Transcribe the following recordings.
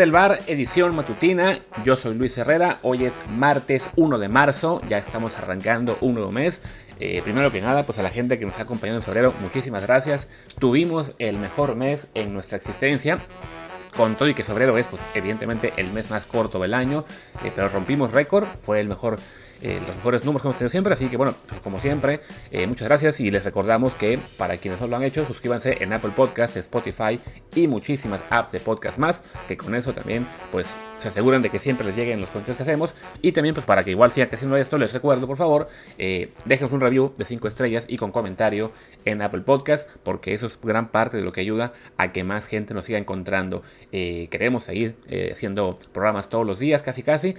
Desde el bar, edición matutina, yo soy Luis Herrera, hoy es martes 1 de marzo, ya estamos arrancando un nuevo mes. Eh, primero que nada, pues a la gente que nos ha acompañado en febrero, muchísimas gracias. Tuvimos el mejor mes en nuestra existencia. Con todo y que febrero es, pues evidentemente el mes más corto del año, eh, pero rompimos récord, fue el mejor eh, los mejores números que hemos tenido siempre. Así que bueno, pues, como siempre, eh, muchas gracias y les recordamos que para quienes no lo han hecho, suscríbanse en Apple Podcasts, Spotify y muchísimas apps de podcast más, que con eso también pues se aseguran de que siempre les lleguen los contenidos que hacemos. Y también, pues para que igual siga creciendo esto, les recuerdo, por favor, eh, déjenos un review de 5 estrellas y con comentario en Apple Podcast, porque eso es gran parte de lo que ayuda a que más gente nos siga encontrando. Eh, queremos seguir haciendo programas todos los días, casi casi.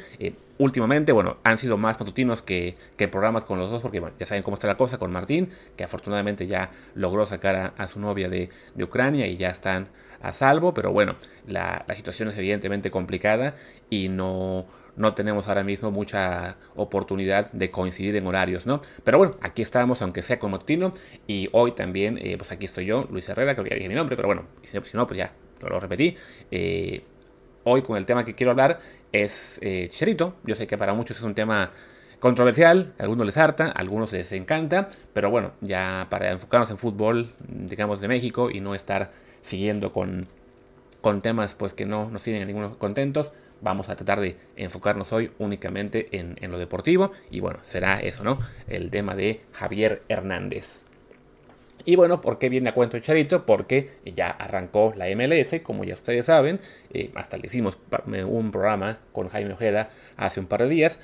Últimamente, bueno, han sido más matutinos que, programas con los dos, porque bueno, ya saben cómo está la cosa con Martín, que afortunadamente ya logró sacar a, su novia de, Ucrania y ya están a salvo, pero bueno, la, situación es evidentemente complicada y no, no tenemos ahora mismo mucha oportunidad de coincidir en horarios, ¿no? Pero bueno, aquí estamos, aunque sea con Motino, y hoy también, eh, pues aquí estoy yo, Luis Herrera, creo que ya dije mi nombre, pero bueno, si, no, pues ya lo, repetí. Eh, hoy con el tema que quiero hablar es eh, Chicharito, yo sé que para muchos es un tema controversial, a algunos les harta, a algunos les encanta, pero bueno, ya para enfocarnos en fútbol, digamos, de México y no estar siguiendo con, con temas pues que no nos tienen ninguno contentos. Vamos a tratar de enfocarnos hoy únicamente en, lo deportivo. Y bueno, será eso, ¿no? El tema de Javier Hernández. Y bueno, ¿por qué viene a cuento Charito? Porque ya arrancó la MLS, como ya ustedes saben. Eh, hasta le hicimos un programa con Jaime Ojeda hace un par de días.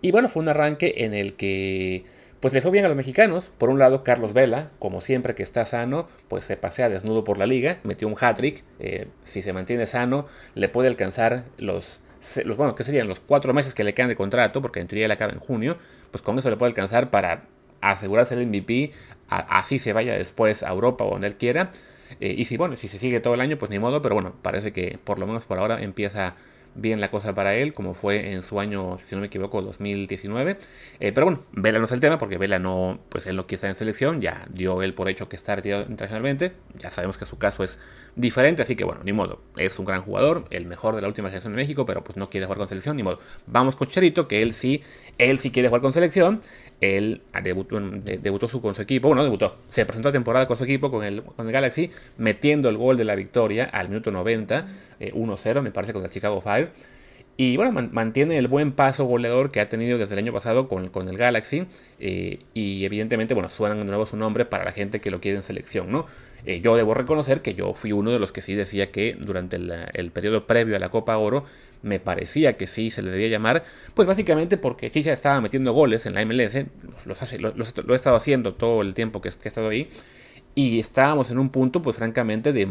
Y bueno, fue un arranque en el que pues le fue bien a los mexicanos. Por un lado, Carlos Vela, como siempre que está sano, pues se pasea desnudo por la liga, metió un hat-trick. Eh, si se mantiene sano, le puede alcanzar los, los, bueno, que serían los cuatro meses que le quedan de contrato, porque en teoría le acaba en junio, pues con eso le puede alcanzar para asegurarse el MVP, así se vaya después a Europa o donde él quiera. Eh, y si, bueno, si se sigue todo el año, pues ni modo, pero bueno, parece que por lo menos por ahora empieza bien la cosa para él, como fue en su año, si no me equivoco, 2019. Eh, pero bueno, Vela no es el tema, porque Vela no, pues él no quiere estar en selección, ya dio él por hecho que está retirado internacionalmente, ya sabemos que su caso es diferente, así que bueno, ni modo, es un gran jugador, el mejor de la última selección de México, pero pues no quiere jugar con selección, ni modo. Vamos con Charito, que él sí, él sí quiere jugar con selección, él debutó, debutó su, con su equipo, bueno, debutó, se presentó a temporada con su equipo, con el, con el Galaxy, metiendo el gol de la victoria al minuto 90, 1-0, eh, me parece, con el Chicago Fire. Y bueno, mantiene el buen paso goleador que ha tenido desde el año pasado con, el Galaxy. Eh, y evidentemente, bueno, suenan de nuevo su nombre para la gente que lo quiere en selección, ¿no? Eh, yo debo reconocer que yo fui uno de los que sí decía que durante el, periodo previo a la Copa Oro me parecía que sí se le debía llamar, pues básicamente porque Chicha estaba metiendo goles en la MLS, lo, he estado haciendo todo el tiempo que, he estado ahí, y estábamos en un punto, pues francamente, de,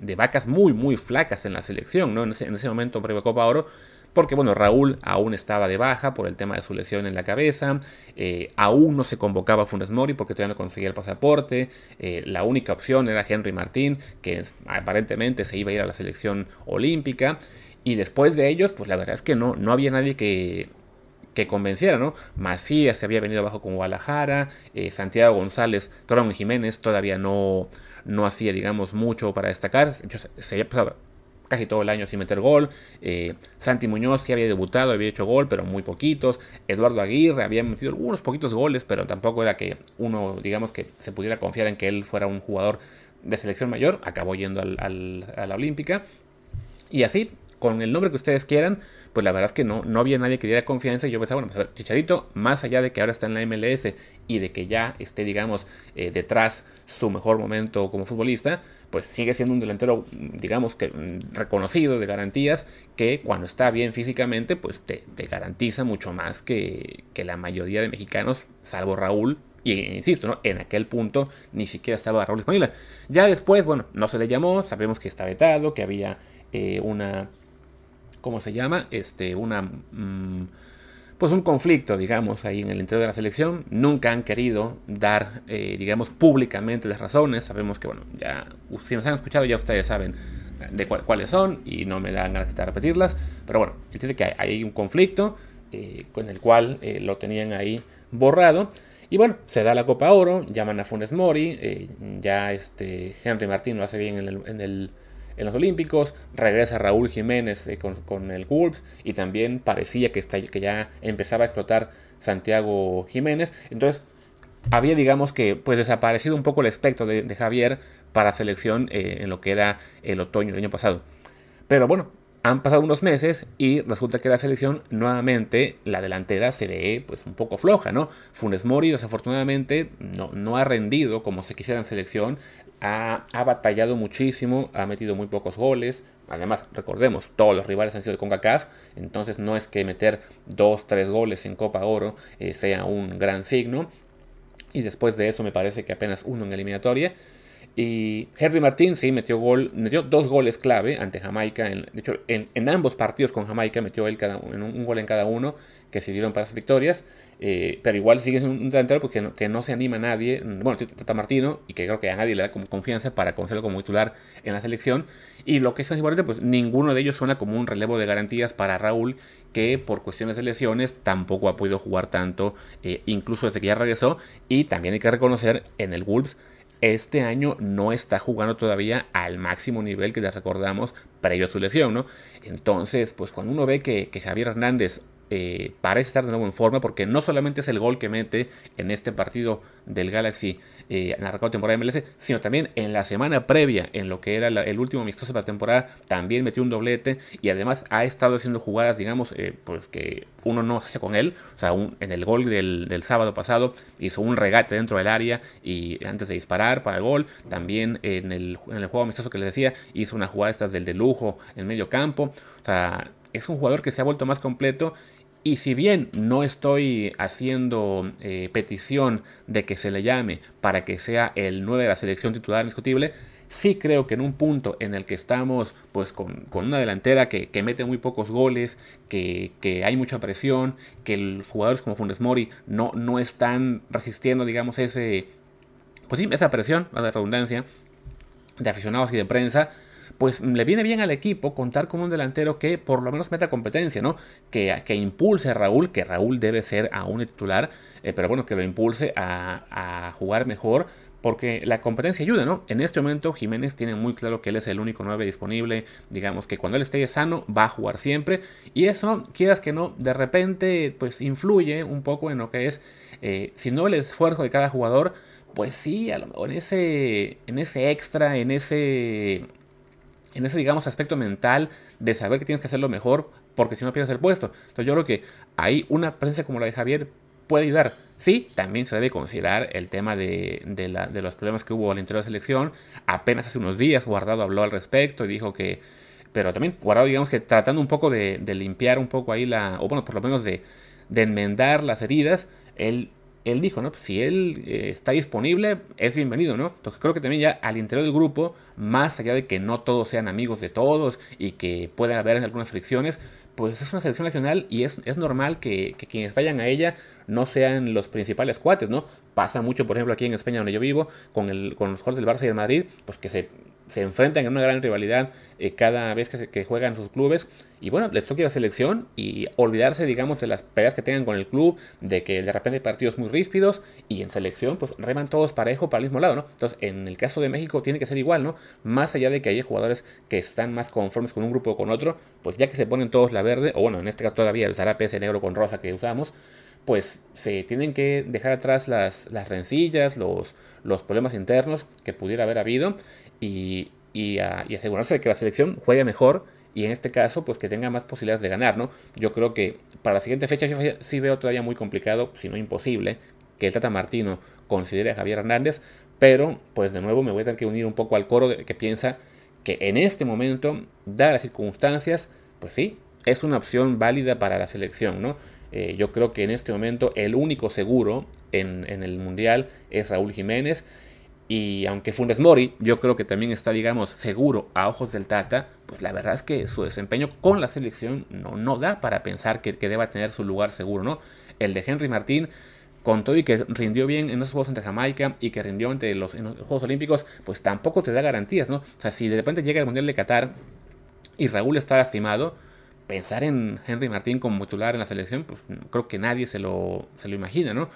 de, vacas muy, muy flacas en la selección, ¿no? En ese, en ese momento, previo a Copa Oro, porque bueno, Raúl aún estaba de baja por el tema de su lesión en la cabeza, eh, aún no se convocaba a Funes Mori porque todavía no conseguía el pasaporte, eh, la única opción era Henry Martín, que aparentemente se iba a ir a la selección olímpica, y después de ellos, pues la verdad es que no, no había nadie que, que convenciera, ¿no? Macías se había venido abajo con Guadalajara, eh, Santiago González, Cron Jiménez todavía no, no hacía, digamos, mucho para destacar, se había pasado casi todo el año sin meter gol. Eh, Santi Muñoz sí había debutado, había hecho gol, pero muy poquitos. Eduardo Aguirre había metido algunos poquitos goles, pero tampoco era que uno, digamos, que se pudiera confiar en que él fuera un jugador de selección mayor. Acabó yendo al, a la Olímpica. Y así, con el nombre que ustedes quieran, pues la verdad es que no, no había nadie que diera confianza. Y yo pensaba, bueno, pues Chicharito, más allá de que ahora está en la MLS y de que ya esté, digamos, eh, detrás su mejor momento como futbolista, pues sigue siendo un delantero, digamos que mm, reconocido de garantías, que cuando está bien físicamente, pues te, garantiza mucho más que, la mayoría de mexicanos, salvo Raúl, y insisto, ¿no? en aquel punto ni siquiera estaba Raúl disponible. Ya después, bueno, no se le llamó, sabemos que está vetado, que había eh, una, ¿cómo se llama? Este, una... Mm, pues un conflicto, digamos, ahí en el interior de la selección. Nunca han querido dar, eh, digamos, públicamente las razones. Sabemos que, bueno, ya, si nos han escuchado, ya ustedes saben de cuáles son y no me dan ganas de repetirlas. Pero bueno, dice que hay, un conflicto eh, con el cual eh, lo tenían ahí borrado. Y bueno, se da la Copa Oro, llaman a Funes Mori, ya este Henry Martín lo hace bien en el, los Olímpicos, regresa Raúl Jiménez eh, con, el Wolves y también parecía que, está, que ya empezaba a explotar Santiago Jiménez. Entonces había digamos que pues desaparecido un poco el espectro de, Javier para selección eh, en lo que era el otoño del año pasado. Pero bueno, han pasado unos meses y resulta que la selección nuevamente la delantera se ve pues un poco floja, ¿no? Funes Mori desafortunadamente no, no ha rendido como se quisiera en selección, ha, batallado muchísimo, ha metido muy pocos goles. Además, recordemos, todos los rivales han sido de CONCACAF, entonces no es que meter dos, tres goles en Copa Oro eh, sea un gran signo. Y después de eso me parece que apenas uno en eliminatoria. Y Henry Martín sí metió gol, metió dos goles clave ante Jamaica. En, de hecho, en, ambos partidos con Jamaica metió él cada, un, un, gol en cada uno que sirvieron para las victorias. Eh, pero igual sigue siendo un delantero porque no, que no se anima a nadie. Bueno, Tata Martino, y que creo que a nadie le da como confianza para conocerlo como titular en la selección. Y lo que es más importante, pues ninguno de ellos suena como un relevo de garantías para Raúl, que por cuestiones de lesiones tampoco ha podido jugar tanto, eh, incluso desde que ya regresó. Y también hay que reconocer en el Wolves este año no está jugando todavía al máximo nivel que le recordamos previo a su lesión, ¿no? Entonces, pues cuando uno ve que, Javier Hernández eh, parece estar de nuevo en forma porque no solamente es el gol que mete en este partido del Galaxy eh, en la temporada de MLS, sino también en la semana previa, en lo que era el último amistoso para la temporada, también metió un doblete y además ha estado haciendo jugadas, digamos, eh, pues que uno no hace con él. O sea, en el gol del, sábado pasado hizo un regate dentro del área y antes de disparar para el gol, también en el, en el juego amistoso que les decía, hizo una jugada estas del de lujo en medio campo. O sea, es un jugador que se ha vuelto más completo y si bien no estoy haciendo eh, petición de que se le llame para que sea el 9 de la selección titular indiscutible, sí creo que en un punto en el que estamos pues con, una delantera que, mete muy pocos goles, que, hay mucha presión, que los jugadores como Funes Mori no, no están resistiendo, digamos, ese, pues sí, esa presión, la redundancia, de aficionados y de prensa, pues le viene bien al equipo contar con un delantero que por lo menos meta competencia, ¿no? Que, que impulse a Raúl, que Raúl debe ser aún titular, eh, pero bueno, que lo impulse a, jugar mejor, porque la competencia ayuda, ¿no? En este momento Jiménez tiene muy claro que él es el único 9 disponible, digamos que cuando él esté sano va a jugar siempre, y eso, quieras que no, de repente pues influye un poco en lo que es, eh, si no el esfuerzo de cada jugador, pues sí, a lo mejor en ese, en ese extra, en ese en ese, digamos, aspecto mental de saber que tienes que hacerlo mejor porque si no pierdes el puesto. Entonces yo creo que ahí una presencia como la de Javier puede ayudar. Sí, también se debe considerar el tema de, de, los problemas que hubo al interior de la selección. Apenas hace unos días Guardado habló al respecto y dijo que... Pero también Guardado, digamos que tratando un poco de, de limpiar un poco ahí la... O bueno, por lo menos de, de enmendar las heridas. Él él dijo, ¿no? Pues si él eh, está disponible, es bienvenido, ¿no? Entonces creo que también ya al interior del grupo, más allá de que no todos sean amigos de todos y que pueda haber algunas fricciones, pues es una selección nacional y es, es normal que, que, quienes vayan a ella no sean los principales cuates, ¿no? Pasa mucho, por ejemplo, aquí en España, donde yo vivo, con, el, con los jugadores del Barça y del Madrid, pues que se se enfrentan en una gran rivalidad eh, cada vez que, que, juegan sus clubes. Y bueno, les toca la selección y olvidarse, digamos, de las peleas que tengan con el club, de que de repente hay partidos muy ríspidos y en selección, pues reman todos parejo para el mismo lado, ¿no? Entonces, en el caso de México tiene que ser igual, ¿no? Más allá de que haya jugadores que están más conformes con un grupo o con otro, pues ya que se ponen todos la verde, o bueno, en este caso todavía el zarape ese negro con rosa que usamos, pues se tienen que dejar atrás las, las rencillas, los, los problemas internos que pudiera haber habido y, y, asegurarse de que la selección juegue mejor y en este caso pues que tenga más posibilidades de ganar, ¿no? Yo creo que para la siguiente fecha sí veo todavía muy complicado, si no imposible, que el Tata Martino considere a Javier Hernández, pero pues de nuevo me voy a tener que unir un poco al coro de, que piensa que en este momento, dadas las circunstancias, pues sí, es una opción válida para la selección, ¿no? Eh, yo creo que en este momento el único seguro en, el Mundial es Raúl Jiménez y aunque Funes Mori, yo creo que también está, digamos, seguro a ojos del Tata, pues la verdad es que su desempeño con la selección no, no da para pensar que, deba tener su lugar seguro, ¿no? El de Henry Martín, con todo y que rindió bien en los Juegos ante Jamaica y que rindió ante los, Juegos Olímpicos, pues tampoco te da garantías, ¿no? O sea, si de repente llega el Mundial de Qatar y Raúl está lastimado, pensar en Henry Martín como titular en la selección, pues creo que nadie se lo, se lo imagina, ¿no?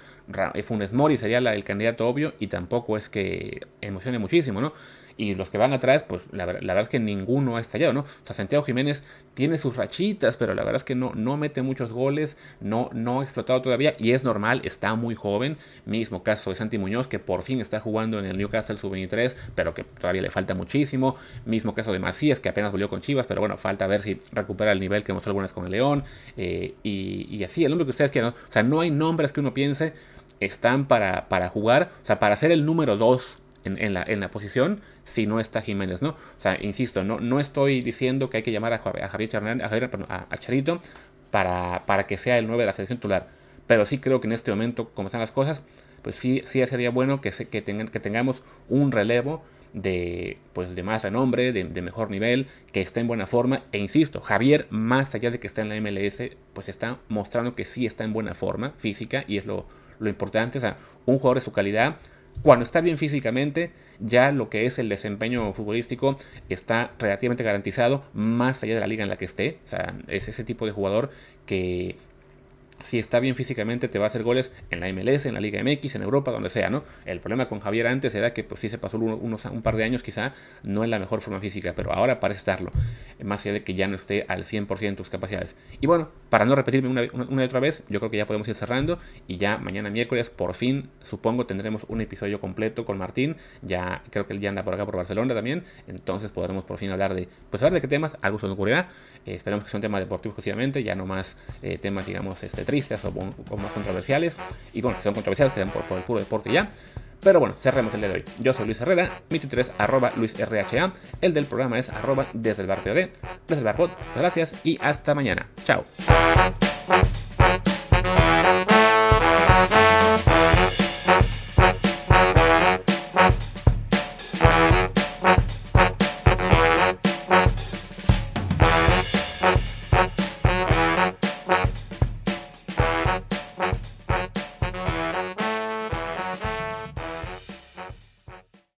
Funes Mori sería el candidato obvio y tampoco es que emocione muchísimo, ¿no? Y los que van atrás, pues la, verdad es que ninguno ha estallado, ¿no? O sea, Santiago Jiménez tiene sus rachitas, pero la verdad es que no, no mete muchos goles, no, no ha explotado todavía y es normal, está muy joven. Mismo caso de Santi Muñoz, que por fin está jugando en el Newcastle Sub-23, pero que todavía le falta muchísimo. Mismo caso de Macías, que apenas volvió con Chivas, pero bueno, falta ver si recupera el nivel que mostró algunas con el León. Eh, y, así, el nombre que ustedes quieran. O sea, no hay nombres que uno piense están para, para jugar, o sea, para ser el número 2 en, la, en, la, posición si no está Jiménez, ¿no? O sea, insisto, no, no estoy diciendo que hay que llamar a, Javier, a, Charito para, para, que sea el 9 de la selección titular, pero sí creo que en este momento, como están las cosas, pues sí, sí sería bueno que, que, tengan, que tengamos un relevo de, pues, de más renombre, de, de, mejor nivel, que esté en buena forma. E insisto, Javier, más allá de que esté en la MLS, pues está mostrando que sí está en buena forma física y es lo, lo importante. O sea, un jugador de su calidad cuando está bien físicamente, ya lo que es el desempeño futbolístico está relativamente garantizado, más allá de la liga en la que esté. O sea, es ese tipo de jugador que si está bien físicamente te va a hacer goles en la MLS, en la Liga MX, en Europa, donde sea, ¿no? El problema con Javier antes era que pues sí se pasó unos, un par de años quizá no en la mejor forma física, pero ahora parece estarlo, más allá de que ya no esté al 100% de sus capacidades. Y bueno, para no repetirme una, una, y otra vez, yo creo que ya podemos ir cerrando y ya mañana miércoles por fin supongo tendremos un episodio completo con Martín, ya creo que él ya anda por acá por Barcelona también, entonces podremos por fin hablar de, pues a ver de qué temas, algo se nos ocurrirá, eh, esperamos que sea un tema deportivo exclusivamente, ya no más eh, temas digamos este tristes o, más controversiales. Y bueno, que son controversiales, que por, por el puro deporte ya. Pero bueno, cerremos el día de hoy. Yo soy Luis Herrera, mi Twitter es arroba LuisRHA, el del programa es arroba desde el bar POD, desde el bar Pod. Gracias y hasta mañana. Chao.